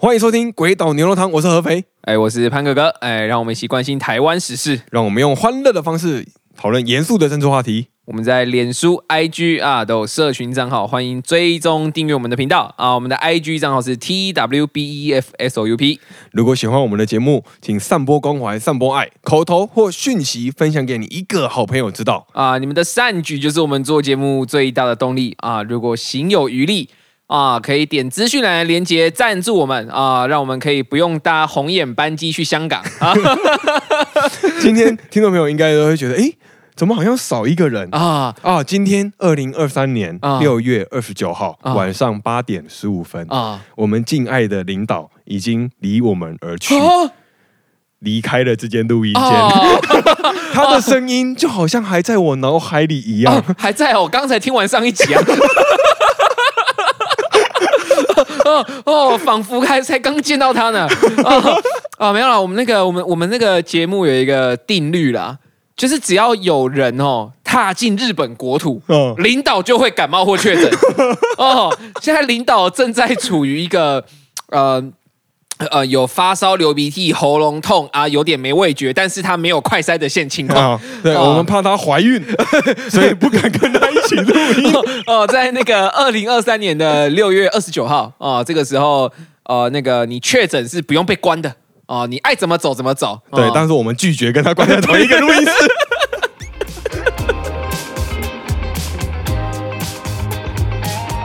欢迎收听《鬼岛牛肉汤》，我是合肥，哎，我是潘哥哥，哎，让我们一起关心台湾时事，让我们用欢乐的方式讨论严肃的政治话题。我们在脸书、IG 啊都有社群账号，欢迎追踪订阅我们的频道啊。我们的 IG 账号是 TWBEFSOUP。如果喜欢我们的节目，请散播关怀、散播爱，口头或讯息分享给你一个好朋友知道啊。你们的善举就是我们做节目最大的动力啊。如果行有余力啊，可以点资讯栏连接赞助我们啊，让我们可以不用搭红眼班机去香港啊。今天听众朋友应该都会觉得，哎。怎么好像少一个人啊啊！今天二零二三年六月二十九号晚上八点十五分啊，我们敬爱的领导已经离我们而去，离开了这间录音间。他的声音就好像还在我脑海里一样，还在哦。我刚才听完上一集啊，哦 哦，仿佛还才刚见到他呢。哦，没有了。我们那个，我们我们那个节目有一个定律啦。就是只要有人哦踏进日本国土，领导就会感冒或确诊。哦，现在领导正在处于一个呃呃有发烧、流鼻涕、喉咙痛啊，有点没味觉，但是他没有快筛的现情况。对，我们怕她怀孕，所以不敢跟他一起录音。哦，在那个二零二三年的六月二十九号啊，这个时候呃，那个你确诊是不用被关的。哦，你爱怎么走怎么走。对，但是我们拒绝跟他关在同一个录音室。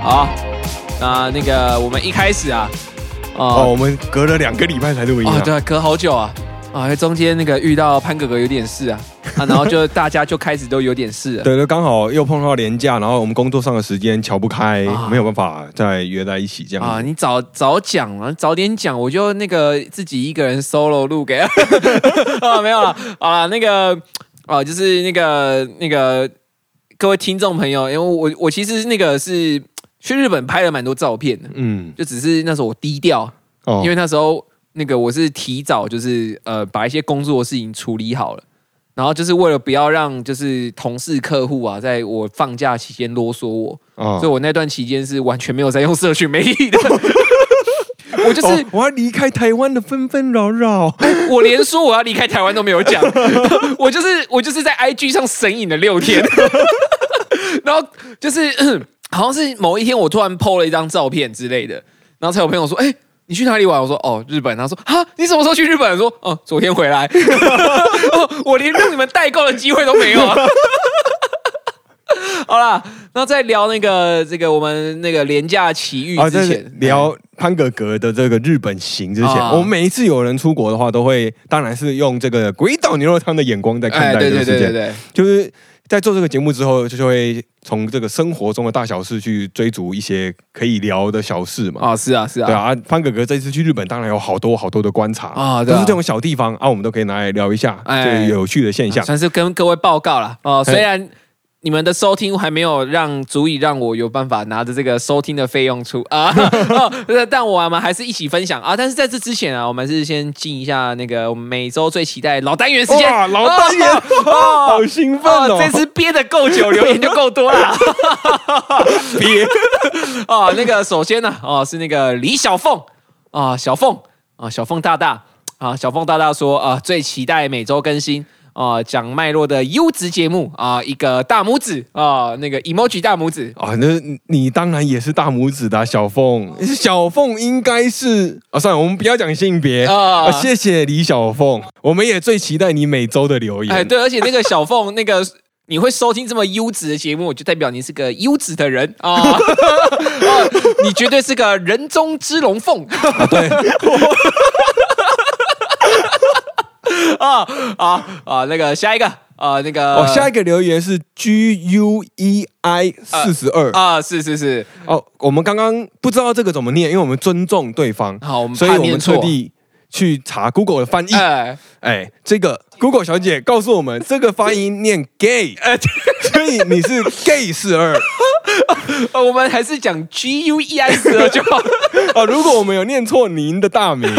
好，那那个我们一开始啊，哦，我们隔了两个礼拜才录音啊，对，隔好久啊。啊，中间那个遇到潘哥哥有点事啊，啊，然后就大家就开始都有点事。对，就刚好又碰到年假，然后我们工作上的时间瞧不开，没有办法再约在一起这样。啊，你早早讲啊，早点讲，我就那个自己一个人 solo 录给。啊，没有了啊，那个啊，就是那个那个各位听众朋友，因为我我其实那个是去日本拍了蛮多照片的，嗯，就只是那时候我低调，哦，因为那时候。那个我是提早就是呃把一些工作的事情处理好了，然后就是为了不要让就是同事客户啊在我放假期间啰嗦我，所以我那段期间是完全没有在用社群媒体的。我就是我要离开台湾的纷纷扰扰，我连说我要离开台湾都没有讲，我就是我就是在 IG 上神隐了六天，然后就是 好像是某一天我突然 PO 了一张照片之类的，然后才有朋友说哎。你去哪里玩？我说哦，日本。他说啊，你什么时候去日本？说哦，昨天回来。我连让你们代购的机会都没有。好啦，那在聊那个这个我们那个廉价奇遇之前，聊潘格格的这个日本行之前，我们每一次有人出国的话，都会当然是用这个鬼岛牛肉汤的眼光在看待这个事件，就是。在做这个节目之后，就就会从这个生活中的大小事去追逐一些可以聊的小事嘛。啊，是啊，是啊。对啊，潘哥哥这次去日本，当然有好多好多的观察啊，都是这种小地方啊，我们都可以拿来聊一下哎有趣的现象，算是跟各位报告了哦。虽然。你们的收听还没有让足以让我有办法拿着这个收听的费用出 啊，但我们还是一起分享啊。但是在这之前啊，我们是先进一下那个我们每周最期待老单元时间。哇，老单元，好兴奋哦！这次憋的够久，留言就够多了。憋 啊，那个首先呢，哦是那个李小凤啊，小凤啊，小凤大大啊，小凤大大说啊，最期待每周更新。啊，讲脉络的优质节目啊，一个大拇指啊，那个 emoji 大拇指。啊，那你当然也是大拇指的小凤，小凤应该是啊，算了，我们不要讲性别。啊，谢谢李小凤，我们也最期待你每周的留言，哎，对，而且那个小凤，那个你会收听这么优质的节目，就代表你是个优质的人。啊，你绝对是个人中之龙凤，对。啊啊啊！那个下一个啊，那个哦，下一个留言是 G U E I 四十二啊，是是是哦，我们刚刚不知道这个怎么念，因为我们尊重对方，好，我们所以我们特地去查 Google 的翻译。哎，这个 Google 小姐告诉我们，这个发音念 gay，所以你是 gay 四二。我们还是讲 G U E I 四二就好。啊，如果我们有念错您的大名。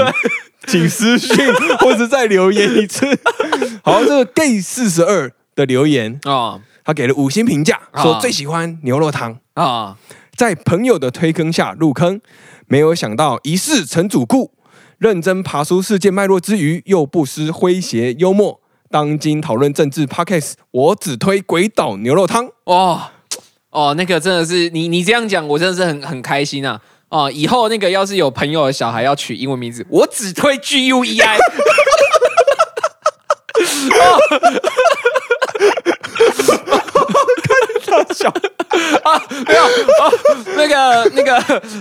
请私信或者再留言一次。好，这个 gay 四十二的留言啊，他给了五星评价，说最喜欢牛肉汤啊，在朋友的推坑下入坑，没有想到一世成主顾，认真爬出世界脉络之余，又不失诙谐幽默。当今讨论政治 Podcast，我只推鬼岛牛肉汤。哇哦，那个真的是你你这样讲，我真的是很很开心啊！哦，以后那个要是有朋友的小孩要取英文名字，我只推 G U E I。笑啊！没有啊，那个那个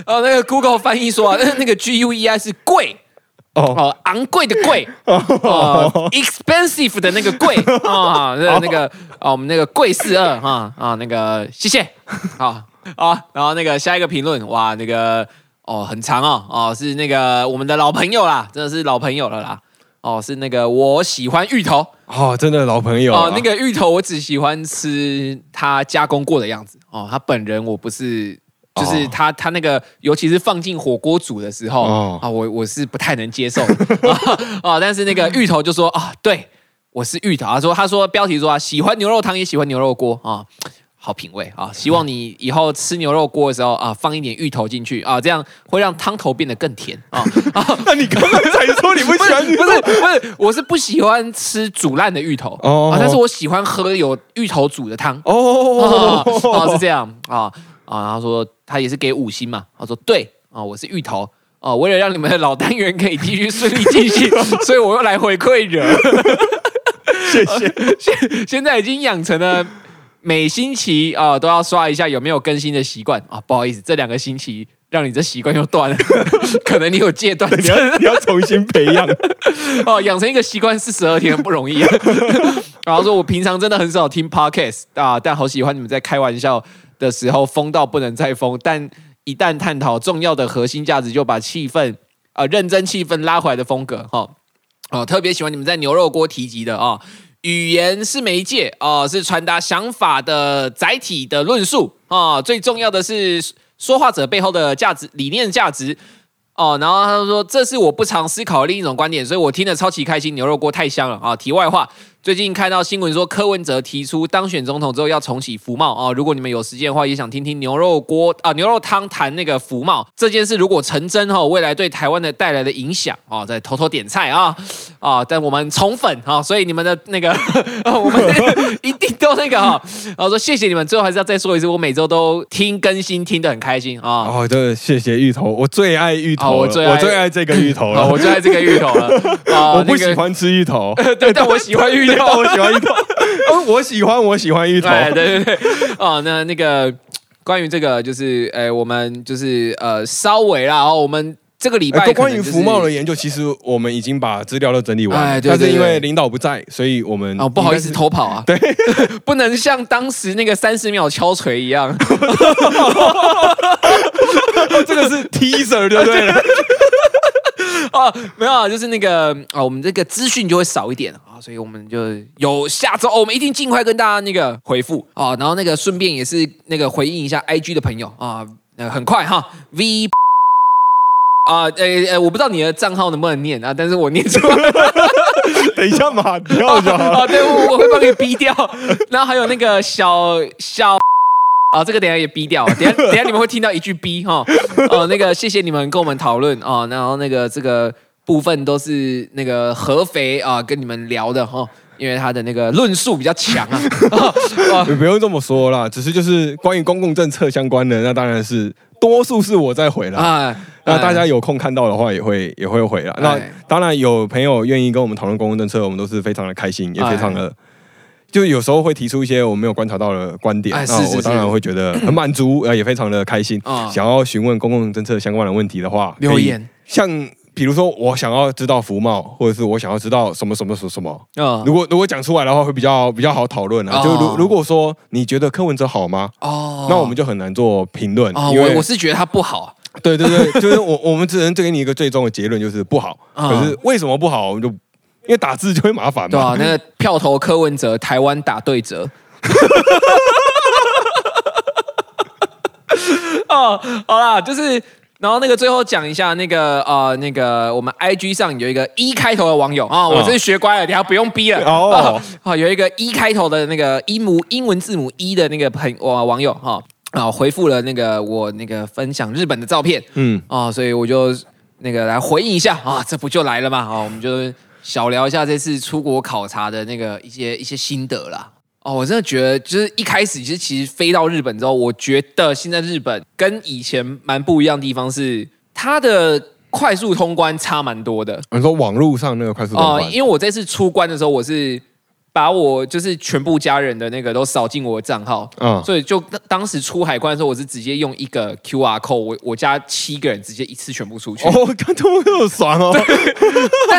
呃，那个 Google 翻译说啊，那个 G U E I 是贵。哦，昂贵的贵。哦，expensive 的那个贵。啊，那那个啊，我们那个贵四二哈啊，那个谢谢。好 啊，然后那个下一个评论哇，那个哦很长哦哦，是那个我们的老朋友啦，真的是老朋友了啦。哦，是那个我喜欢芋头哦，真的老朋友哦。那个芋头我只喜欢吃它加工过的样子哦，他本人我不是，就是他他那个，尤其是放进火锅煮的时候啊，我我是不太能接受啊。但是那个芋头就说啊，对我是芋头，他说他说标题说啊，喜欢牛肉汤也喜欢牛肉锅啊。好品味啊！希望你以后吃牛肉锅的时候啊，放一点芋头进去啊，这样会让汤头变得更甜啊。啊 那你刚刚才说你不喜欢？不是 不是，我是不喜欢吃煮烂的芋头哦，但是我喜欢喝有芋头煮的汤哦。哦，是这样啊啊！他说他也是给五星嘛，他说对啊，我是芋头啊，为了让你们的老单元可以继续顺利进行，所以我又来回馈人。谢谢，现现在已经养成了。每星期啊都要刷一下有没有更新的习惯。啊，不好意思，这两个星期让你这习惯又断了，可能你有戒断，你要你要重新培养。哦，养成一个习惯四十二天不容易。然后说我平常真的很少听 podcast 啊，但好喜欢你们在开玩笑的时候疯到不能再疯，但一旦探讨重要的核心价值，就把气氛啊认真气氛拉回来的风格哈。哦，特别喜欢你们在牛肉锅提及的啊。语言是媒介哦，是传达想法的载体的论述啊。最重要的是说话者背后的价值理念价值哦。然后他说：“这是我不常思考的另一种观点，所以我听得超级开心。牛肉锅太香了啊！”题外话。最近看到新闻说，柯文哲提出当选总统之后要重启福茂啊。如果你们有时间的话，也想听听牛肉锅啊牛肉汤谈那个福茂这件事，如果成真哈，未来对台湾的带来的影响啊，再偷偷点菜啊 啊！但我们宠粉啊，所以你们的 那个 我们一定都那个哈。然后说谢谢你们，最后还是要再说一次，我每周都听更新，听得很开心啊。哦，对，谢谢芋头，我最爱芋头，我最我最爱这个芋头了，我最爱这个芋头了。我不喜欢吃芋头，对，但我喜欢芋。我喜欢芋头，我喜欢我喜欢芋头，对对对，哦，那那个关于这个就是，呃，我们就是呃，稍微啦，哦，我们这个礼拜关于福茂的研究，其实我们已经把资料都整理完，但是因为领导不在，所以我们哦不好意思偷跑啊，对，不能像当时那个三十秒敲锤一样，这个是 teaser 对不对？啊，没有啊，就是那个啊，我们这个资讯就会少一点啊，所以我们就有下周，我们一定尽快跟大家那个回复啊，然后那个顺便也是那个回应一下 IG 的朋友啊，呃，很快哈，V 啊，呃呃，我不知道你的账号能不能念啊，但是我念出来，等一下码掉就好啊，对，我我会帮你逼掉，然后还有那个小小。啊，这个等下也逼掉，等下等下你们会听到一句逼哈。哦，那个谢谢你们跟我们讨论啊，然后那个这个部分都是那个合肥啊跟你们聊的哈，因为他的那个论述比较强啊。你不用这么说啦，只是就是关于公共政策相关的，那当然是多数是我在回了啊。那大家有空看到的话，也会也会回了。那当然有朋友愿意跟我们讨论公共政策，我们都是非常的开心，也非常的。就有时候会提出一些我没有观察到的观点，那我当然会觉得 很满足，呃，也非常的开心。想要询问公共政策相关的问题的话，留言。像比如说，我想要知道福茂，或者是我想要知道什么什么什么什么。嗯，如果如果讲出来的话，会比较比较好讨论啊。就如如果说你觉得柯文哲好吗？哦，那我们就很难做评论。哦，我我是觉得他不好。对对对，就是我我们只能给你一个最终的结论，就是不好。可是为什么不好，我们就。因为打字就会麻烦嘛。对啊，那个票投柯文哲，台湾打对折。哦，好啦，就是，然后那个最后讲一下那个呃，那个我们 I G 上有一个一开头的网友啊，我真是学乖了，你还不用逼了哦。好，有一个一开头的那个英母英文字母一的那个朋网网友哈。啊回复了那个我那个分享日本的照片，嗯啊，所以我就那个来回应一下啊，这不就来了嘛？啊，我们就小聊一下这次出国考察的那个一些一些心得啦。哦，我真的觉得就是一开始其实其实飞到日本之后，我觉得现在日本跟以前蛮不一样的地方是它的快速通关差蛮多的。你说网络上那个快速通关？因为我这次出关的时候我是。把我就是全部家人的那个都扫进我的账号，嗯，所以就当时出海关的时候，我是直接用一个 Q R code，我我家七个人直接一次全部出去。哦，刚刚好爽哦，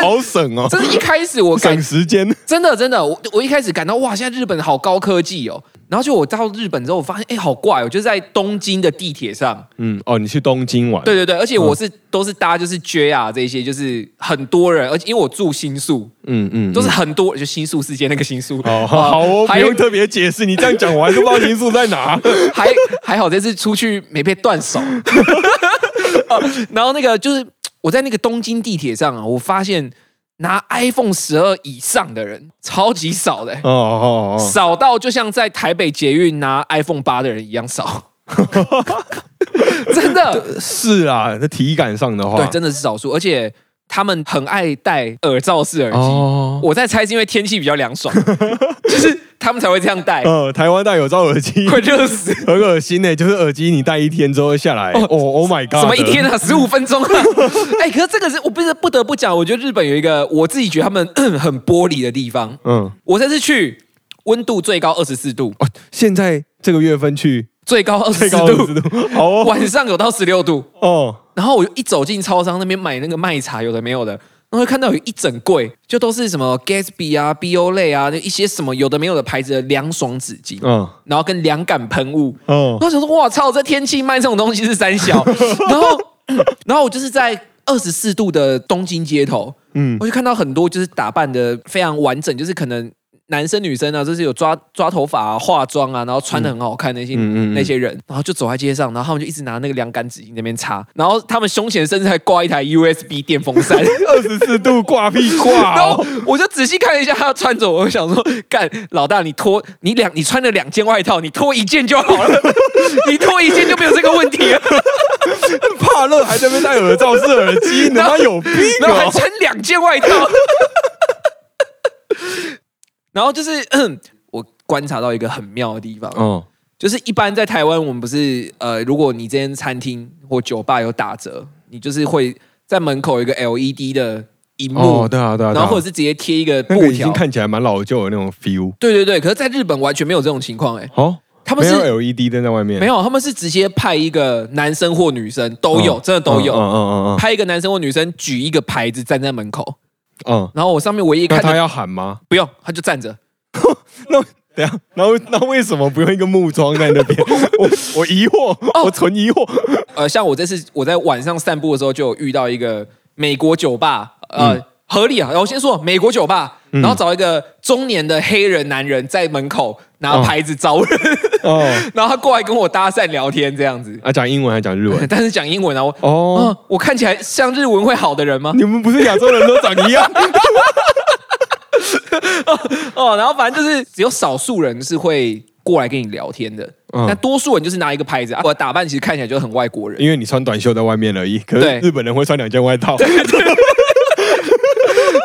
好省哦！这是一开始我省时间，真的真的，我我一开始感到哇，现在日本好高科技哦。然后就我到日本之后，我发现哎，好怪哦！就是在东京的地铁上，嗯，哦，你去东京玩？对对对，而且我是都是搭就是 JR 这些，就是很多人，而且因为我住新宿，嗯嗯，都是很多，就新宿世界那个新宿。哦，好哦，不用特别解释，你这样讲我还是不知道新宿在哪。还还好这次出去没被断手。然后那个就是我在那个东京地铁上啊，我发现。拿 iPhone 十二以上的人超级少的，哦哦哦，少到就像在台北捷运拿 iPhone 八的人一样少，真的。是啊，那体感上的话，对，真的是少数，而且。他们很爱戴耳罩式耳机，我在猜是因为天气比较凉爽，就是他们才会这样戴。呃，台湾戴耳罩耳机会热死，很恶心呢。就是耳机你戴一天之后下来，哦，Oh my god，什么一天啊，十五分钟啊？哎，可是这个是我不是不得不讲，我觉得日本有一个我自己觉得他们 很玻璃的地方。嗯，我这次去温度最高二十四度，哦，现在这个月份去。最高二十度，好，晚上有到十六度。哦。然后我就一走进超商那边买那个麦茶，有的没有的，然后看到有一整柜，就都是什么 Gatsby 啊、BO 类啊，那一些什么有的没有的牌子的凉爽纸巾，嗯，然后跟凉感喷雾，嗯，我想说，哇操，这天气卖这种东西是三小。然后，然后我就是在二十四度的东京街头，嗯，我就看到很多就是打扮的非常完整，就是可能。男生女生啊，就是有抓抓头发啊、化妆啊，然后穿的很好看那些那些人，然后就走在街上，然后他们就一直拿那个凉感纸巾那边擦，然后他们胸前甚至还挂一台 USB 电风扇，二十四度挂壁挂。然后我就仔细看了一下他穿着，我想说，干老大，你脱你两你穿了两件外套，你脱一件就好了，你脱一件就没有这个问题了。怕热还在那边戴耳罩式耳机，他妈有病然后还穿两件外套。然后就是 我观察到一个很妙的地方，嗯，就是一般在台湾，我们不是呃，如果你这间餐厅或酒吧有打折，你就是会在门口有一个 LED 的荧幕，对啊对啊，然后或者是直接贴一个布条，已经看起来蛮老旧的那种 feel。对对对，可是在日本完全没有这种情况，哎，哦，他们是 LED 灯在外面，没有，他们是直接派一个男生或女生都有，真的都有，嗯嗯嗯嗯，派一个男生或女生举一个牌子站在门口。嗯，然后我上面唯一看他要喊吗？不用，他就站着。那等下，那那为什么不用一个木桩在那边？我我疑惑，我存疑惑。呃，像我这次我在晚上散步的时候，就有遇到一个美国酒吧，呃，合理啊。我先说美国酒吧，然后找一个中年的黑人男人在门口拿牌子招人。哦，然后他过来跟我搭讪聊天，这样子啊，讲英文还是讲日文？但是讲英文啊，我哦，我看起来像日文会好的人吗？你们不是亚洲人都长一样？哦，然后反正就是只有少数人是会过来跟你聊天的，那多数人就是拿一个牌子啊，我打扮其实看起来就很外国人，因为你穿短袖在外面而已。可是日本人会穿两件外套。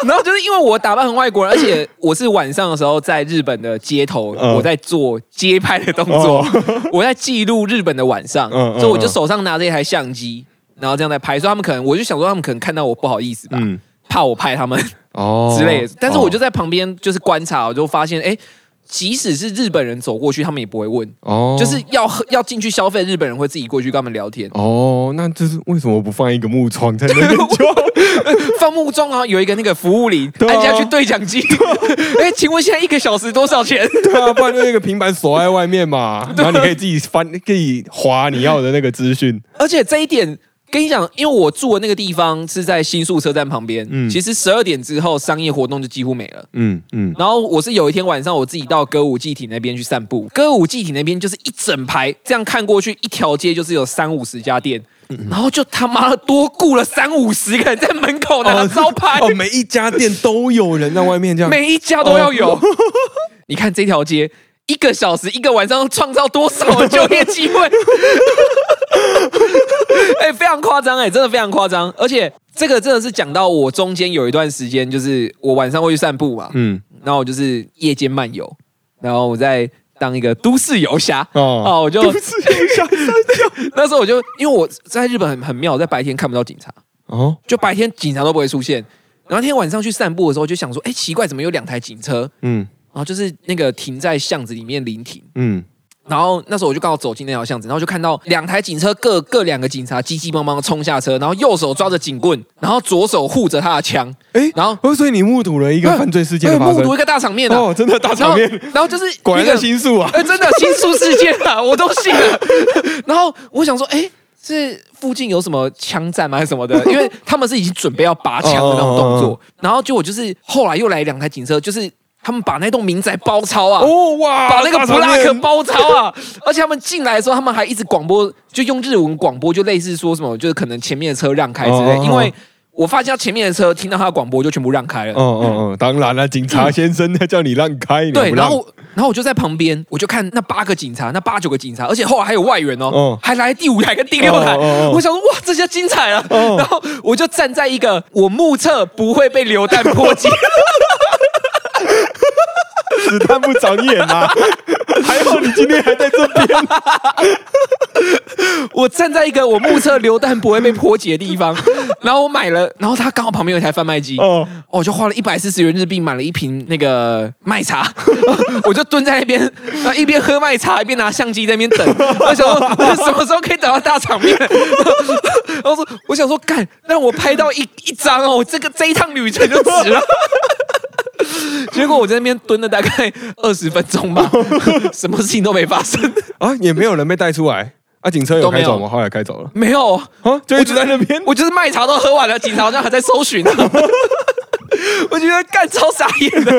然后就是因为我打扮很外国人，而且我是晚上的时候在日本的街头，我在做街拍的动作，我在记录日本的晚上，所以我就手上拿着一台相机，然后这样在拍。所以他们可能，我就想说他们可能看到我不好意思吧，怕我拍他们哦之类的。但是我就在旁边就是观察，我就发现哎。即使是日本人走过去，他们也不会问哦，就是要要进去消费，日本人会自己过去跟他们聊天哦。那就是为什么不放一个木窗在那边？放木桩啊，有一个那个服务铃，按下去对讲机。哎，请问现在一个小时多少钱？对啊，不然就那个平板锁在外面嘛，然后你可以自己翻，可以划你要的那个资讯。而且这一点。跟你讲，因为我住的那个地方是在新宿车站旁边，嗯，其实十二点之后商业活动就几乎没了，嗯嗯。然后我是有一天晚上我自己到歌舞伎町那边去散步，歌舞伎町那边就是一整排，这样看过去一条街就是有三五十家店，然后就他妈的多雇了三五十个人在门口拿招牌，哦，每一家店都有人在外面这样，每一家都要有。你看这条街。一个小时一个晚上创造多少的就业机会？哎，非常夸张哎，真的非常夸张。而且这个真的是讲到我中间有一段时间，就是我晚上会去散步嘛，嗯，然后我就是夜间漫游，然后我在当一个都市游侠哦，我就都市游侠。那时候我就因为我在日本很很妙，在白天看不到警察哦，就白天警察都不会出现。然后那天晚上去散步的时候，就想说，哎，奇怪，怎么有两台警车？嗯。然后就是那个停在巷子里面临停，嗯，然后那时候我就刚好走进那条巷子，然后就看到两台警车，各各两个警察急急忙忙冲下车，然后右手抓着警棍，然后左手护着他的枪，哎，然后所以你目睹了一个犯罪事件目睹一个大场面哦，真的大场面，然后就是果然新宿啊，哎，真的新宿事件啊，我都信了。然后我想说，哎，是附近有什么枪战吗，还是什么的？因为他们是已经准备要拔枪的那种动作，然后结果就是后来又来两台警车，就是。他们把那栋民宅包抄啊！哦哇，把那个布拉克包抄啊！而且他们进来的时候，他们还一直广播，就用日文广播，就类似说什么，就是可能前面的车让开之类。因为我发现前面的车听到他的广播，就全部让开了。嗯嗯嗯，当然了，警察先生他叫你让开，对。然后，然后我就在旁边，我就看那八个警察，那八九个警察，而且后来还有外援哦，还来第五台跟第六台。我想说，哇，这下精彩了。然后我就站在一个我目测不会被榴弹 波及。子弹不长眼啊！还好你今天还在这边。我站在一个我目测榴弹不会被破解的地方，然后我买了，然后他刚好旁边有一台贩卖机，哦，我就花了一百四十元日币买了一瓶那个麦茶，我就蹲在那边，一边喝麦茶一边拿相机在那边等，我想说什么时候可以等到大场面？然后说我想说干，让我拍到一一张哦，这个这一趟旅程就值了。结果我在那边蹲了大概 二十分钟吧，什么事情都没发生啊，也没有人被带出来啊，警车有开走吗？后来开走了，没有啊，就一直在那边。我就是卖茶都喝完了，警察好像还在搜寻呢。我觉得干超傻眼的。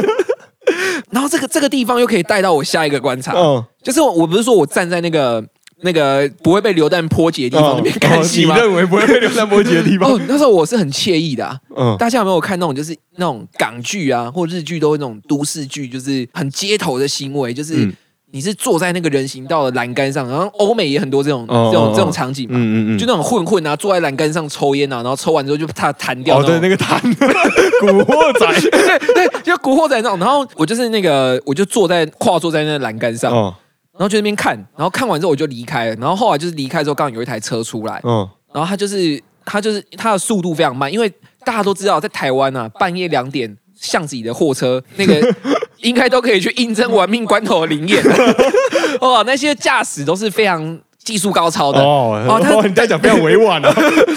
然后这个这个地方又可以带到我下一个观察，嗯，就是我不是说我站在那个。那个不会被榴弹波及的地方那边看戏吗？你认为不会被榴弹波及的地方？哦，那时候我是很惬意的。嗯，大家有没有看那种就是那种港剧啊，或日剧，都那种都市剧，就是很街头的行为，就是你是坐在那个人行道的栏杆上，然后欧美也很多这种这种这种场景嘛。嗯嗯嗯，就那种混混啊，坐在栏杆上抽烟啊，然后抽完之后就他弹掉。哦，对，那个弹，古惑仔，对对，就古惑仔那种。然后我就是那个，我就坐在跨坐在那栏杆上。然后去那边看，然后看完之后我就离开了。然后后来就是离开之后，刚好有一台车出来，嗯，然后他就是他就是他的速度非常慢，因为大家都知道在台湾啊，半夜两点巷子里的货车那个 应该都可以去应征玩命关头的灵验。哦，那些驾驶都是非常技术高超的哦。哦，他你在讲非常委婉啊。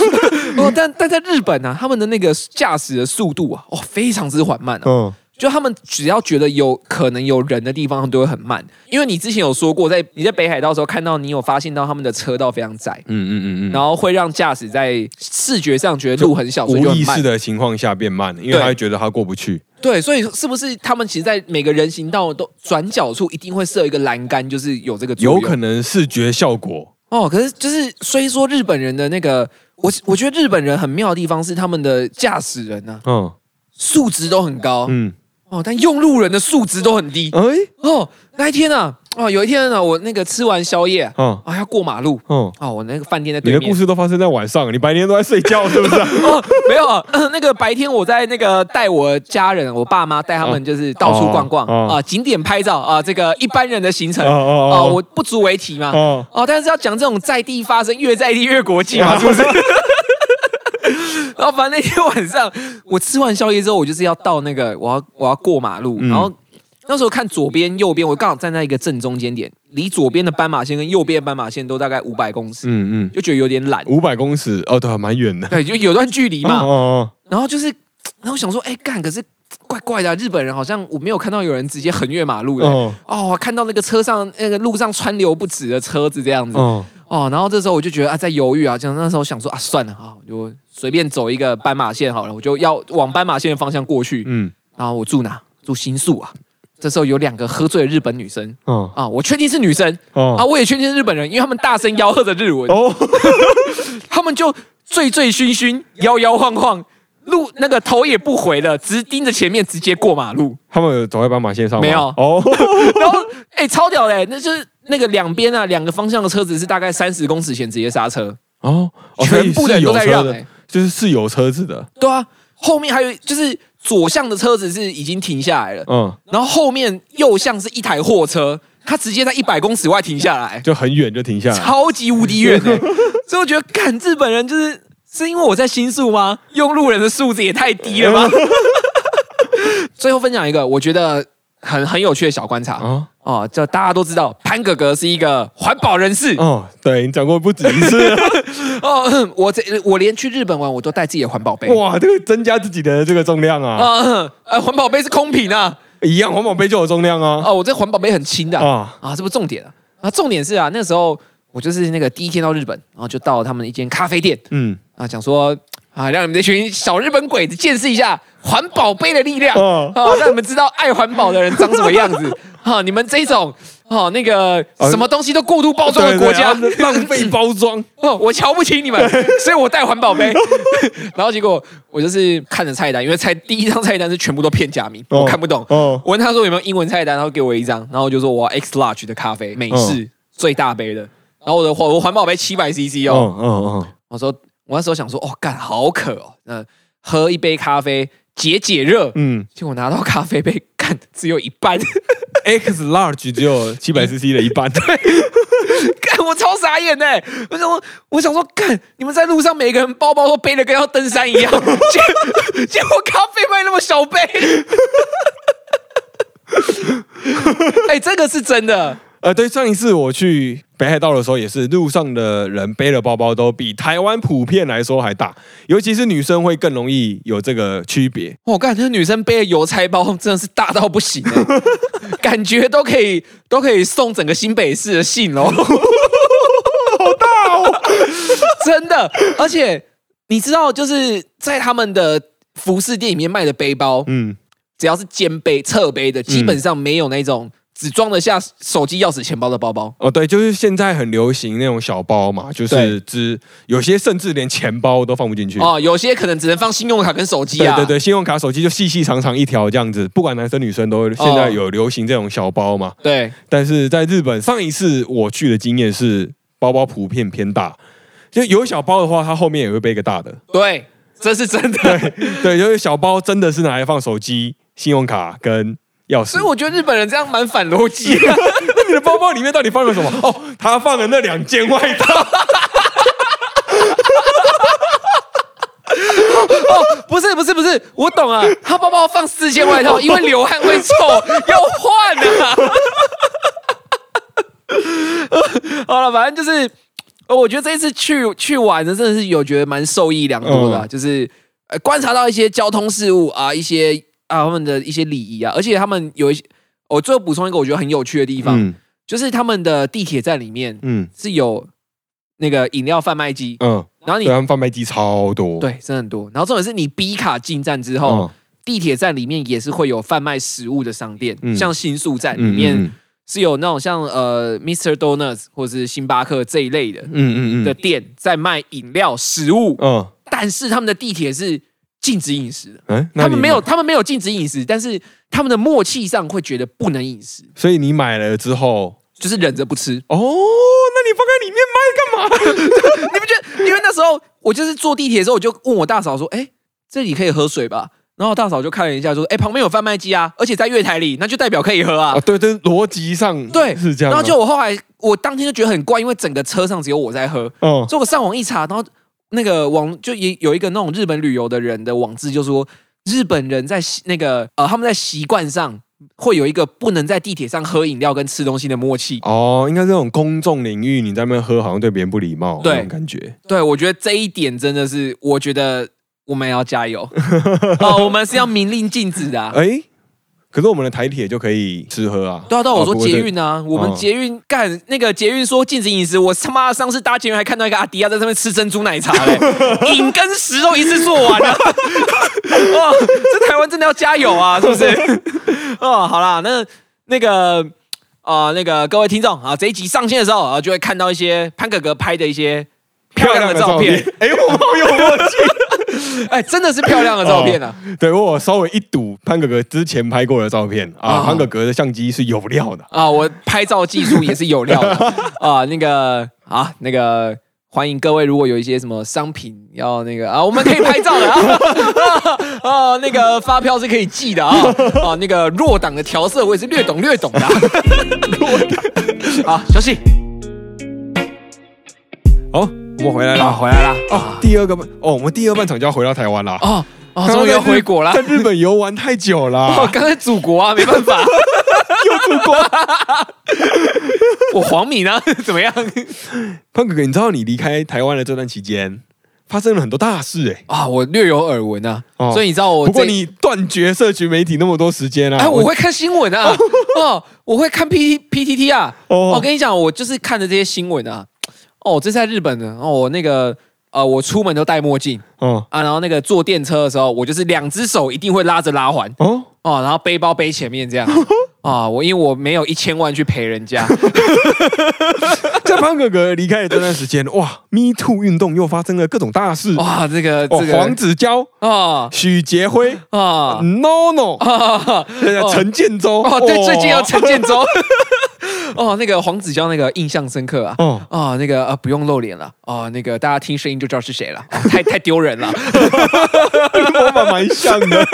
哦，但但在日本呢，他们的那个驾驶的速度啊，哦，非常之缓慢嗯。就他们只要觉得有可能有人的地方，他们都会很慢。因为你之前有说过，在你在北海道的时候看到，你有发现到他们的车道非常窄，嗯嗯嗯嗯，然后会让驾驶在视觉上觉得路很小，无意识的情况下变慢，因为他会觉得他过不去。对，所以是不是他们其实，在每个人行道都转角处一定会设一个栏杆，就是有这个有可能视觉效果哦。可是就是虽说日本人的那个，我我觉得日本人很妙的地方是他们的驾驶人呢，嗯，素质都很高，嗯。哦，但用路人的素质都很低。哎，哦，那一天呢？哦，有一天呢，我那个吃完宵夜，嗯，啊，要过马路，嗯，哦，我那个饭店在对面。你的故事都发生在晚上，你白天都在睡觉，是不是？哦，没有，那个白天我在那个带我家人，我爸妈带他们就是到处逛逛啊，景点拍照啊，这个一般人的行程啊，我不足为提嘛。哦，但是要讲这种在地发生，越在地越国际嘛，是不是？然后反正那天晚上，我吃完宵夜之后，我就是要到那个我要我要过马路，然后那时候看左边右边，我刚好站在一个正中间点，离左边的斑马线跟右边斑马线都大概五百公尺，嗯嗯，就觉得有点懒。五百公尺哦，对，蛮远的，对，就有段距离嘛。哦然后就是，然后想说，哎，干，可是怪怪的，日本人好像我没有看到有人直接横越马路的。哦。哦，看到那个车上那个路上川流不止的车子这样子。哦。哦，然后这时候我就觉得啊，在犹豫啊，就那时候想说啊，算了啊，就。随便走一个斑马线好了，我就要往斑马线的方向过去。嗯，然后我住哪？住新宿啊。这时候有两个喝醉的日本女生。嗯啊，我确定是女生。哦啊，我也确定是日本人，因为他们大声吆喝着日文。哦，他们就醉醉醺醺，摇摇晃晃，路那个头也不回的，直盯着前面直接过马路。他们有走在斑马线上吗？没有哦。然后哎，超屌嘞！那就是那个两边啊，两个方向的车子是大概三十公尺前直接刹车哦，全部的人都在让哎，就是是有车子的。对啊，后面还有就是左向的车子是已经停下来了，嗯，然后后面右向是一台货车，它直接在一百公尺外停下来，就很远就停下来，超级无敌远哎！所以我觉得，干日本人就是。是因为我在新宿吗？用路人的素质也太低了吗？最后分享一个我觉得很很有趣的小观察啊哦，就大家都知道潘哥哥是一个环保人士。哦，对你讲过不止一次。哦。我这我连去日本玩我都带自己的环保杯。哇，这个增加自己的这个重量啊。啊！呃，环保杯是空瓶啊，一样环保杯就有重量啊。哦，我这环保杯很轻的啊。啊，这不重点啊。啊，重点是啊，那时候我就是那个第一天到日本，然后就到他们一间咖啡店嗯。啊，讲说啊，让你们这群小日本鬼子见识一下环保杯的力量啊，让你们知道爱环保的人长什么样子啊！你们这种 哦，那个什么东西都过度包装的国家，浪费包装 哦，我瞧不起你们，所以我带环保杯。然后结果我就是看着菜单，因为菜第一张菜单是全部都片假名，我看不懂。我问他说有没有英文菜单，然后给我一张，然后我就说我要 X large 的咖啡，美式最大杯的。然后我的环我环保杯七百 CC 哦，嗯嗯，我说。我那时候想说，哦，干好渴哦，那喝一杯咖啡解解热。嗯，结果拿到咖啡杯，干只有一半，X large 只有七百 CC 的一半。对，干我超傻眼呢。我想说，我想说，干你们在路上每个人包包都背的跟要登山一样，结结果咖啡卖那么小杯。哎，这个是真的。呃，对，上一次我去北海道的时候，也是路上的人背的包包都比台湾普遍来说还大，尤其是女生会更容易有这个区别。我感觉女生背的邮差包真的是大到不行，感觉都可以都可以送整个新北市的信哦，好大哦，真的。而且你知道，就是在他们的服饰店里面卖的背包，嗯，只要是肩背、侧背的，基本上没有那种。只装得下手机、钥匙、钱包的包包。哦，对，就是现在很流行那种小包嘛，就是只有些甚至连钱包都放不进去。哦，有些可能只能放信用卡跟手机啊，对对对，信用卡、手机就细细长长一条这样子，不管男生女生都现在有流行这种小包嘛，对。但是在日本，上一次我去的经验是包包普遍偏大，就有小包的话，它后面也会背一个大的，对，这是真的，对对，因为小包真的是拿来放手机、信用卡跟。所以我觉得日本人这样蛮反逻辑。那你的包包里面到底放了什么？哦，他放了那两件外套。哦，不是不是不是，我懂啊，他包包放四件外套，因为流汗会臭，要换啊。好了，反正就是，我觉得这一次去去玩的真的是有觉得蛮受益良多的，就是呃观察到一些交通事物啊，一些。啊，他们的一些礼仪啊，而且他们有一些，我最后补充一个我觉得很有趣的地方，就是他们的地铁站里面，嗯，是有那个饮料贩卖机，嗯，然后你他们贩卖机超多，对，真的很多。然后重点是你 B 卡进站之后，地铁站里面也是会有贩卖食物的商店，像新宿站里面是有那种像呃 Mr. Donuts 或者是星巴克这一类的，嗯嗯嗯。的店在卖饮料食物，嗯，但是他们的地铁是。禁止饮食，嗯，他们没有，他们没有禁止饮食，但是他们的默契上会觉得不能饮食，所以你买了之后就是忍着不吃。哦，那你放在里面卖干嘛？你不觉得？因为那时候我就是坐地铁的时候，我就问我大嫂说：“哎，这里可以喝水吧？”然后大嫂就看了一下，说：“哎，旁边有贩卖机啊，而且在月台里，那就代表可以喝啊。”对对，逻辑上对是这样。然后就我后来，我当天就觉得很怪，因为整个车上只有我在喝，嗯，所以我上网一查，然后。那个网就也有一个那种日本旅游的人的网志，就说日本人在那个呃他们在习惯上会有一个不能在地铁上喝饮料跟吃东西的默契。哦，应该这种公众领域你在那边喝，好像对别人不礼貌那种感觉。对，我觉得这一点真的是，我觉得我们要加油 哦，我们是要明令禁止的。哎。可是我们的台铁就可以吃喝啊？对啊，对啊，我说捷运啊，我们捷运干那个捷运说禁止饮食，我他妈上次搭捷运还看到一个阿迪亚在上面吃珍珠奶茶嘞，饮跟食都一次做完了。哇，这台湾真的要加油啊，是不是？哦，好啦，那那个啊，那个各位听众啊，这一集上线的时候啊，就会看到一些潘哥哥拍的一些漂亮的照片。哎，我好有默契。哎，真的是漂亮的照片啊！对我稍微一睹潘哥哥之前拍过的照片啊，潘哥哥的相机是有料的啊，我拍照技术也是有料的 啊。那个啊，那个欢迎各位，如果有一些什么商品要那个啊，我们可以拍照的啊啊，那个发票是可以寄的啊啊，那个弱档的调色我也是略懂略懂的。弱档啊，休息。好。我们回来了，回来了哦。第二个半哦，我们第二半场就要回到台湾了哦哦，终于要回国了。在日本游玩太久了，刚才祖国啊，没办法，又祖国。我黄米呢？怎么样？胖哥哥，你知道你离开台湾的这段期间发生了很多大事哎啊，我略有耳闻啊。所以你知道我，不过你断绝社群媒体那么多时间啊？哎，我会看新闻啊，哦，我会看 P T P T T 啊。哦，我跟你讲，我就是看着这些新闻啊。哦，这是在日本的哦。我那个呃，我出门都戴墨镜，嗯啊，然后那个坐电车的时候，我就是两只手一定会拉着拉环，哦哦，然后背包背前面这样。啊，我因为我没有一千万去陪人家。在潘哥哥离开的这段时间，哇，Me Too 运动又发生了各种大事。哇，这个这个黄子佼啊，许杰辉啊，No No 啊，陈建州哦，对，最近要陈建州。哦，那个黄子佼那个印象深刻啊。哦啊，那个呃不用露脸了。哦，那个大家听声音就知道是谁了。太太丢人了。跟我蛮蛮像的。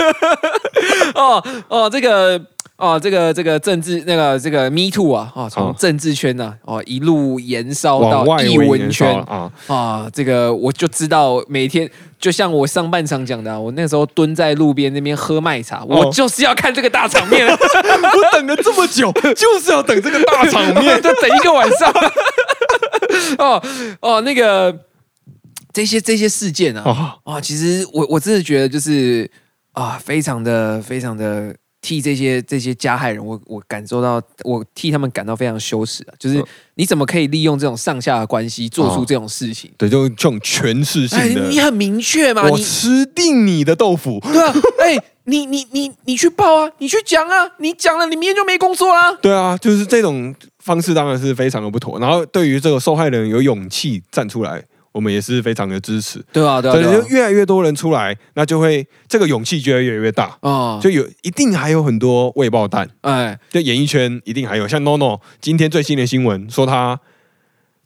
哦哦，这个。哦，这个这个政治那个这个 Me Too 啊，哦，从政治圈呢，哦，一路延烧到艺文圈啊。啊，这个我就知道，每天就像我上半场讲的，我那时候蹲在路边那边喝麦茶，我就是要看这个大场面，我等了这么久，就是要等这个大场面，就等一个晚上。哦哦，那个这些这些事件啊，啊，其实我我真的觉得就是啊，非常的非常的。替这些这些加害人，我我感受到，我替他们感到非常羞耻啊！就是你怎么可以利用这种上下的关系做出这种事情？对，就这种权势性的，你很明确嘛？我吃定你的豆腐，对啊，哎，你你你你去报啊，你去讲啊，你讲了，你明天就没工作啦。对啊，就是这种方式当然是非常的不妥。然后对于这个受害人有勇气站出来。我们也是非常的支持，对啊，对啊，就越来越多人出来，那就会这个勇气就会越来越大。啊，就有一定还有很多未爆弹，哎，就演艺圈一定还有，像 NONO 今天最新的新闻说他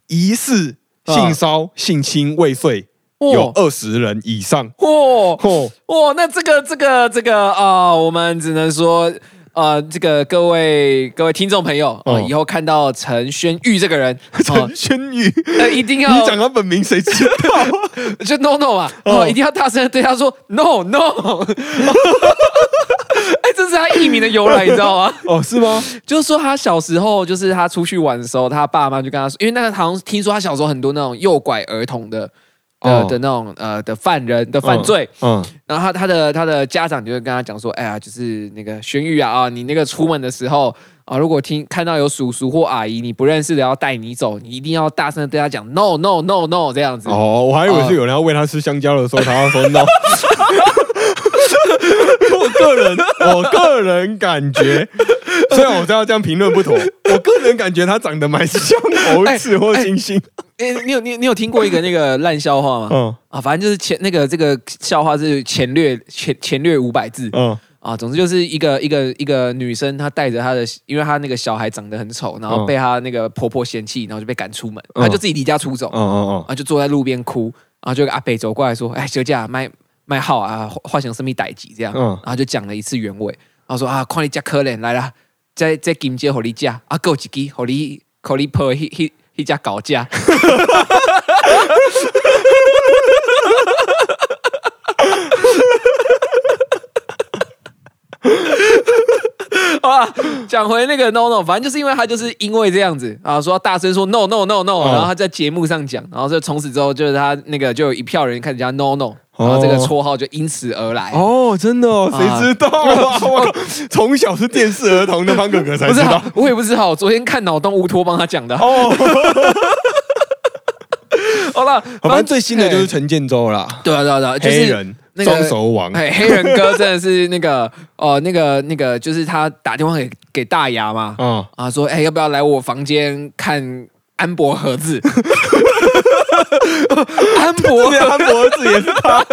疑似性骚性侵未遂，有二十人以上，嚯嚯哇，那这个这个这个啊，我们只能说。呃，这个各位各位听众朋友啊，以后看到陈轩玉这个人，陈轩玉，呃，一定要你讲他本名，谁知道？就 no no 嘛，哦，一定要大声对他说 no no。哎，这是他艺名的由来，你知道吗？哦，是吗？就是说他小时候，就是他出去玩的时候，他爸妈就跟他说，因为那个好像听说他小时候很多那种诱拐儿童的。的的那种呃的犯人的犯罪，嗯，然后他他的他的家长就会跟他讲说，哎呀，就是那个玄玉啊啊，你那个出门的时候啊，如果听看到有叔叔或阿姨你不认识的要带你走，你一定要大声的对他讲 no no no no 这样子。哦，我还以为是有人要喂他吃香蕉的时候，他要说 no。我个人我个人感觉，虽然我知道这样评论不妥，我个人感觉他长得蛮像猴子或猩猩。哎，你有你你有听过一个那个烂笑话吗？嗯啊，反正就是前那个这个笑话是前略前前略五百字。嗯啊，总之就是一个一个一个女生，她带着她的，因为她那个小孩长得很丑，然后被她那个婆婆嫌弃，然后就被赶出门，她就自己离家出走。嗯嗯嗯，啊，就坐在路边哭，然后就阿北走过来说：“哎，小姐卖卖号啊，化想生命代级这样。”嗯，然后就讲了一次原委，然后说：“啊，看你家可怜来了，这这金鸡互你食，啊，有一支互你互你抱迄迄迄只狗食。好吧，讲回那个 no no，反正就是因为他就是因为这样子啊，说大声说 no no no no，然后他在节目上讲，然后就从此之后就是他那个就有一票人开始叫 no no。然后这个绰号就因此而来哦，真的哦，谁知道啊？我从小是电视儿童的方哥哥才知道，我也不知道。昨天看脑洞乌托帮他讲的哦。好了，反正最新的就是陈建州了。对啊，对啊，对啊，双手王。哎，黑人哥真的是那个 哦，那个那个就是他打电话给给大牙嘛，嗯啊，说哎要不要来我房间看安博盒子。安博，安博盒子也是他。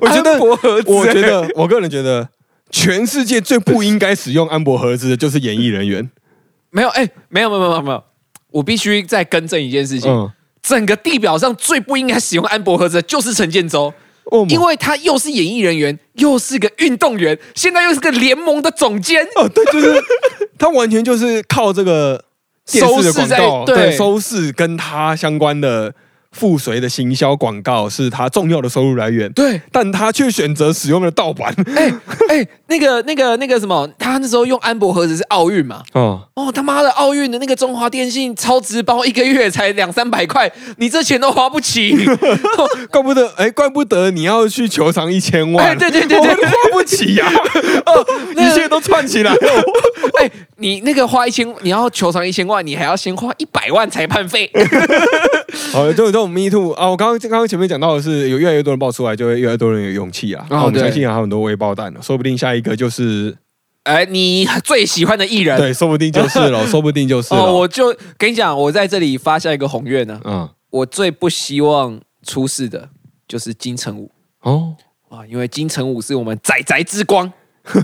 我觉得，我觉得，我个人觉得，全世界最不应该使用安博盒子的就是演艺人员。没有，哎，没有，没有，没有，没有，我必须再更正一件事情。整个地表上最不应该使用安博盒子的就是陈建州，因为他又是演艺人员，又是个运动员，现在又是个联盟的总监。哦，对，就是他完全就是靠这个收视广告，对，收视跟他相关的。附随的行销广告是他重要的收入来源，对，但他却选择使用了盗版。哎哎，那个那个那个什么，他那时候用安博盒子是奥运嘛？哦哦，他妈的奥运的那个中华电信超值包一个月才两三百块，你这钱都花不起，怪不得哎，怪不得你要去球场一千万，对对对对，花不起呀，哦，一切都串起来。哎，你那个花一千，你要球场一千万，你还要先花一百万裁判费。好，就这种 Me Too 啊！我刚刚刚刚前面讲到的是，有越来越多人爆出来，就会越来越多人有勇气啊。我们相信还有很多微爆弹呢，说不定下一个就是，哎，你最喜欢的艺人，对，说不定就是了，说不定就是哦。我就跟你讲，我在这里发下一个宏愿呢。嗯，我最不希望出事的就是金城武哦啊，因为金城武是我们仔仔之光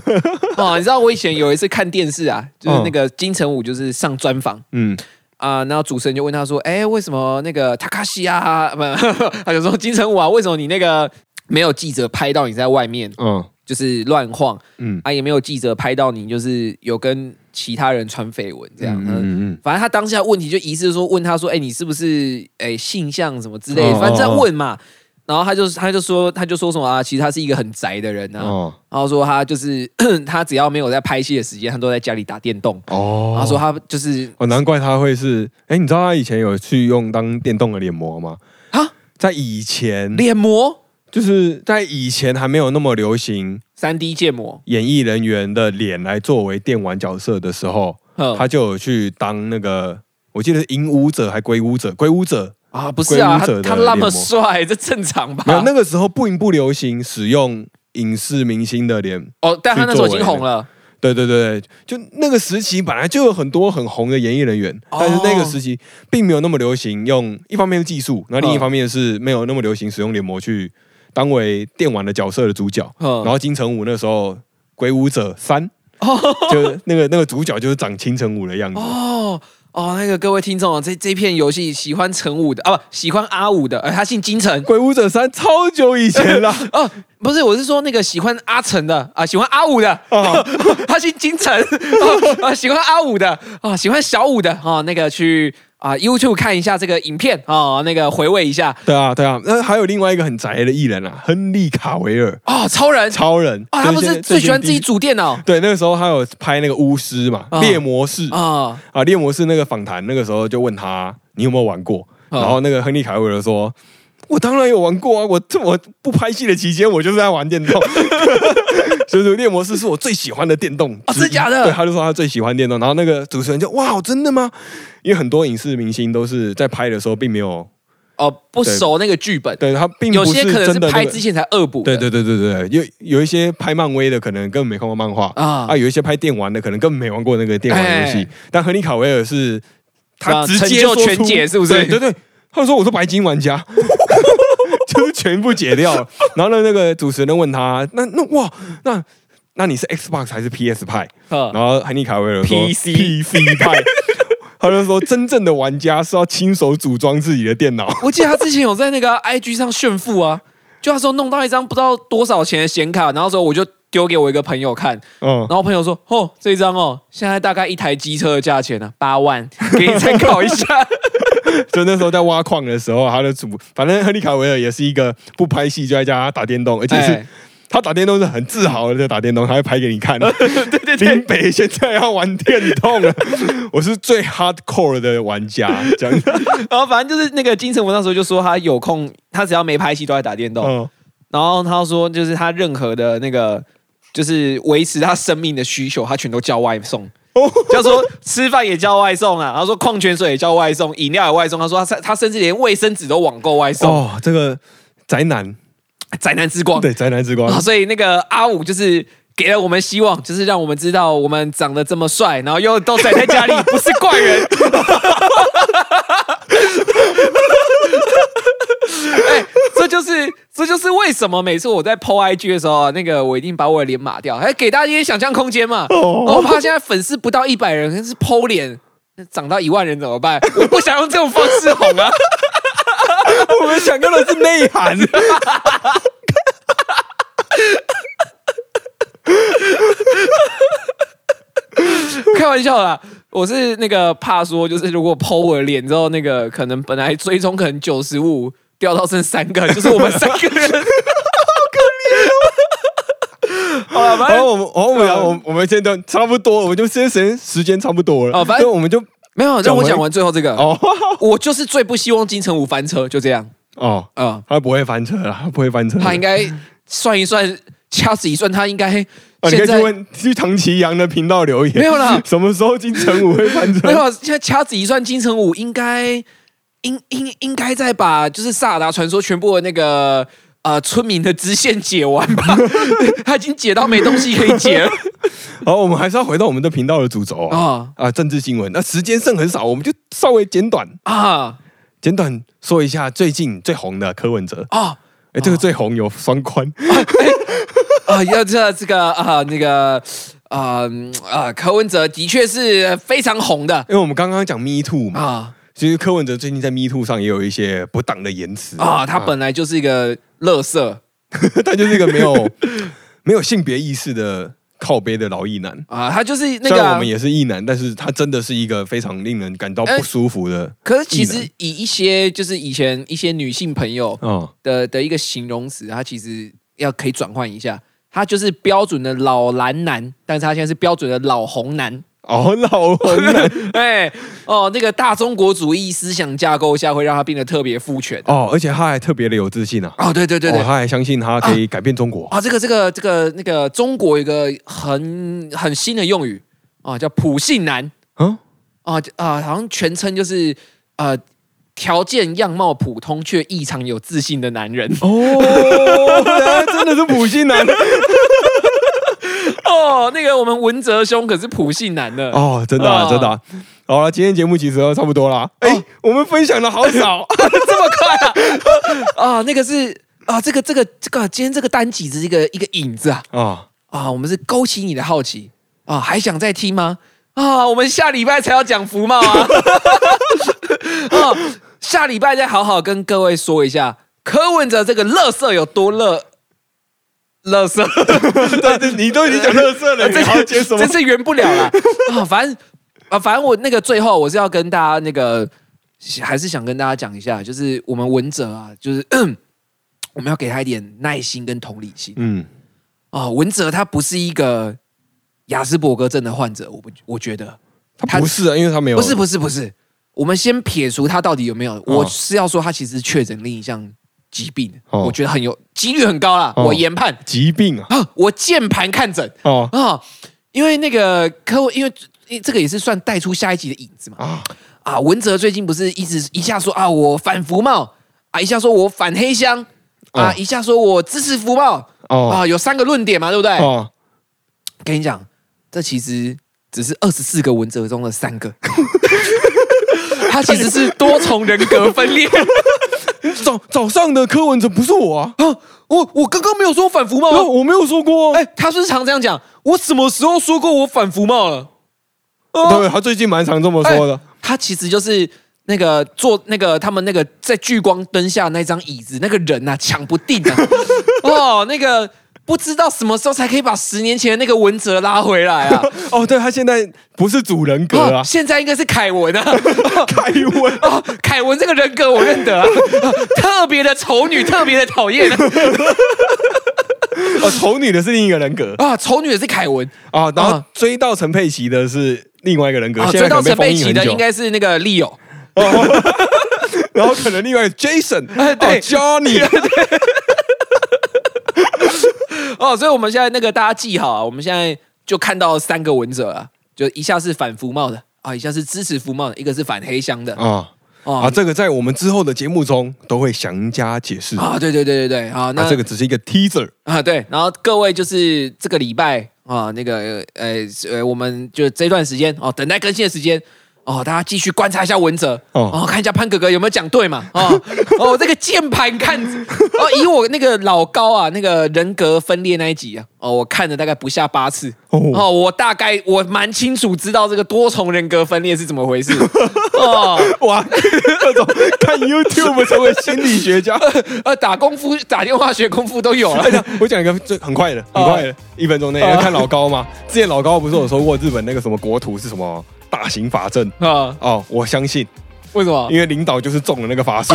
啊。你知道我以前有一次看电视啊，就是那个金城武就是上专访，嗯。啊，然后主持人就问他说：“哎，为什么那个塔卡西啊，不，他就说金城武啊，为什么你那个没有记者拍到你在外面，嗯，就是乱晃，嗯，啊，也没有记者拍到你，就是有跟其他人传绯闻这样，嗯嗯，反正他当下问题就疑似说问他说，哎，你是不是哎性向什么之类的，反正在问嘛。”然后他就他就说他就说什么啊？其实他是一个很宅的人啊。然后说他就是 他只要没有在拍戏的时间，他都在家里打电动。哦，他说他就是哦，难怪他会是哎，你知道他以前有去用当电动的脸膜吗？啊，在以前脸膜就是在以前还没有那么流行三 D 建模，演艺人员的脸来作为电玩角色的时候，他就有去当那个，我记得是影舞者还鬼舞者，鬼舞者。啊，不是啊，他他那么帅，这正常吧？没有，那个时候不不流行使用影视明星的脸哦，但他那时候已经红了。对对对就那个时期本来就有很多很红的演艺人员，但是那个时期并没有那么流行用，一方面是技术，那另一方面是没有那么流行使用脸模去当为电玩的角色的主角。然后金城武那时候《鬼武者三》，就那个那个主角就是长金城武的样子。哦。哦，那个各位听众啊，这这片游戏喜欢陈武的啊，不喜欢阿武的，呃，他姓金城，《鬼武者三》超久以前了。哦，不是，我是说那个喜欢阿成的啊，喜欢阿武的，哦。他姓金城。啊，喜欢阿武的啊，喜欢小武的啊，那个去。啊，YouTube 看一下这个影片啊，那个回味一下。对啊，对啊，那还有另外一个很宅的艺人啊，亨利卡维尔啊，超人，超人啊，他不是最喜欢自己组电脑？对，那个时候他有拍那个巫师嘛，猎魔士啊啊，猎魔士那个访谈，那个时候就问他你有没有玩过，然后那个亨利卡维尔说。我当然有玩过啊！我这我不拍戏的期间，我就是在玩电动。就是猎魔士是我最喜欢的电动，啊是假的？对，他就说他最喜欢电动。然后那个主持人就哇，真的吗？因为很多影视明星都是在拍的时候并没有哦不熟那个剧本，对他并有些可能是拍之前才恶补。对对对对对，有有一些拍漫威的可能根本没看过漫画啊啊，有一些拍电玩的可能根本没玩过那个电玩游戏。但亨利卡维尔是他直接说全解，是不是？对对对。他说：“我是白金玩家，就 是全部解掉。然后呢，那个主持人问他：那那哇，那那你是 Xbox 还是 PS 派？然后海尼卡维尔说 PC 派。他就说，真正的玩家是要亲手组装自己的电脑。我记得他之前有在那个 IG 上炫富啊，就他说弄到一张不知道多少钱的显卡，然后说我就丢给我一个朋友看，嗯，然后朋友说：哦，这一张哦，现在大概一台机车的价钱呢，八万，给你参考一下。” 就那时候在挖矿的时候，他的主反正亨利卡维尔也是一个不拍戏就在家打电动，而且是他打电动是很自豪的在打电动，他会拍给你看。对对对，林北现在要玩电动了，我是最 hardcore 的玩家。这样，然后反正就是那个金城武那时候就说他有空，他只要没拍戏都在打电动。然后他说就是他任何的那个就是维持他生命的需求，他全都叫外送。他说吃饭也叫外送啊，然后说矿泉水也叫外送，饮料也外送。他说他他甚至连卫生纸都网购外送。哦，这个宅男，宅男之光，对，宅男之光。所以那个阿五就是给了我们希望，就是让我们知道我们长得这么帅，然后又都宅在家里，不是怪人。哎，这就是这就是为什么每次我在 PO IG 的时候，那个我一定把我的脸码掉，还给大家一些想象空间嘛。我怕现在粉丝不到一百人，是 PO 脸涨到一万人怎么办？我不想用这种方式哄啊。我们想要的是内涵。开玩笑啦，我是那个怕说，就是如果剖我的脸之后，那个可能本来追踪可能九十五掉到剩三个，就是我们三个人，好可怜。好了，反正我们，我们，我我们现在差不多，我们就时间时间差不多了。哦，反正我们就没有让我讲完最后这个。哦，我就是最不希望金城武翻车，就这样。哦，嗯，他不会翻车了，他不会翻车。他应该算一算，掐指一算，他应该。你可以去问去唐奇阳的频道留言，没有啦，什么时候金城武会翻车？没有，现在掐指一算，金城武应该应应应该在把就是萨尔达传说全部的那个呃村民的支线解完吧？他已经解到没东西可以解了。好，我们还是要回到我们的频道的主轴啊啊！政治新闻，那时间剩很少，我们就稍微简短啊，简短说一下最近最红的柯文哲啊。哎，这个最红有双宽啊！要这这个啊，那个啊啊，柯文哲的确是非常红的，因为我们刚刚讲 Me Too 嘛啊，其实柯文哲最近在 Me Too 上也有一些不当的言辞啊，他本来就是一个乐色，他就是一个没有没有性别意识的。靠背的老艺男啊，他就是那个然我们也是艺男，但是他真的是一个非常令人感到不舒服的。可是其实以一些就是以前一些女性朋友的的一个形容词，他其实要可以转换一下，他就是标准的老蓝男，但是他现在是标准的老红男。哦，老红人，哎，哦，那个大中国主义思想架构下，会让他变得特别父权哦，而且他还特别的有自信啊！哦，对对对对，他还相信他可以改变中国啊！这个这个这个那个中国有一个很很新的用语啊，叫普信男嗯啊啊，好像全称就是呃，条件样貌普通却异常有自信的男人哦，真的是普信男。哦，那个我们文哲兄可是普信男的哦，真的真的。好了，今天节目其实都差不多了。哎，我们分享的好少，这么快啊？啊，那个是啊，这个这个这个，今天这个单集是一个一个影子啊啊啊！我们是勾起你的好奇啊，还想再听吗？啊，我们下礼拜才要讲福茂啊！啊，下礼拜再好好跟各位说一下柯文哲这个乐色有多乐。乐色，对，你都已经讲乐色了，这要接什么？这次圆不了了啊！反正啊，反正我那个最后我是要跟大家那个，还是想跟大家讲一下，就是我们文哲啊，就是 我们要给他一点耐心跟同理心。嗯，啊，文哲他不是一个雅斯伯格症的患者，我不，我觉得他不是啊，因为他没有，不是，不是，不是。我们先撇除他到底有没有，我是要说他其实确诊另一项。疾病，我觉得很有几率很高啦。我研判。疾病啊，我键盘看诊。哦。啊，因为那个客户，因为这个也是算带出下一集的影子嘛。啊。啊！文哲最近不是一直一下说啊我反福茂啊，一下说我反黑箱。啊，一下说我支持福茂啊，有三个论点嘛，对不对？跟你讲，这其实只是二十四个文哲中的三个，他其实是多重人格分裂。早早上的柯文哲不是我啊！啊，我我刚刚没有说反服吗？我没有说过。哎，他是常这样讲。我什么时候说过我反服贸了？对，他最近蛮常这么说的。他其实就是那个坐那个他们那个在聚光灯下那张椅子那个人呐，抢不定啊！哦，那个。不知道什么时候才可以把十年前的那个文哲拉回来啊？哦，对他现在不是主人格啊，现在应该是凯文啊。凯文。啊，凯文这个人格我认得啊，特别的丑女，特别的讨厌。哦，丑女的是另一个人格。啊，丑女的是凯文。啊，然后追到陈佩琪的是另外一个人格，追到陈佩琪的应该是那个利友，然后可能另外 Jason，对，Johnny。哦，所以我们现在那个大家记好啊，我们现在就看到三个文者啊，就一下是反福茂的啊，一下是支持福茂的，一个是反黑箱的。啊啊，这个在我们之后的节目中都会详加解释。啊，对对对对对啊，那这个只是一个 teaser 啊，对，然后各位就是这个礼拜啊，那个呃呃，我们就这段时间哦，等待更新的时间哦，大家继续观察一下文哲。哦，看一下潘哥哥有没有讲对嘛？哦哦，这个键盘看哦，以我那个老高啊，那个人格分裂那一集啊，哦，我看了大概不下八次。哦，我大概我蛮清楚知道这个多重人格分裂是怎么回事。哦，哇，各种看 YouTube 成为心理学家，呃，打功夫、打电话学功夫都有了。我讲一个最很快的，很快的，一分钟内要看老高吗？之前老高不是有说过日本那个什么国土是什么？大型法阵啊！哦，我相信，为什么？因为领导就是中了那个法术，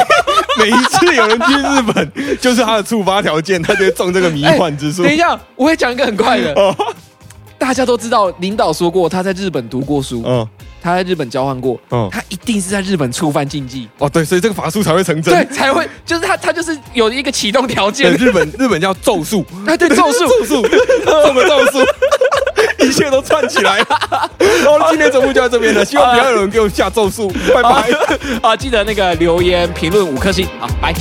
每一次有人去日本，就是他的触发条件，他就中这个迷幻之术。等一下，我会讲一个很快的。大家都知道，领导说过他在日本读过书，嗯，他在日本交换过，嗯，他一定是在日本触犯禁忌。哦，对，所以这个法术才会成真，对，才会就是他，他就是有一个启动条件。日本日本叫咒术，哎，对，咒术，咒术，什么咒术？一切都串起来了，然后今天节目就到这边了。希望不要有人给我下咒术，拜拜。啊，记得那个留言评论五颗星，好，拜。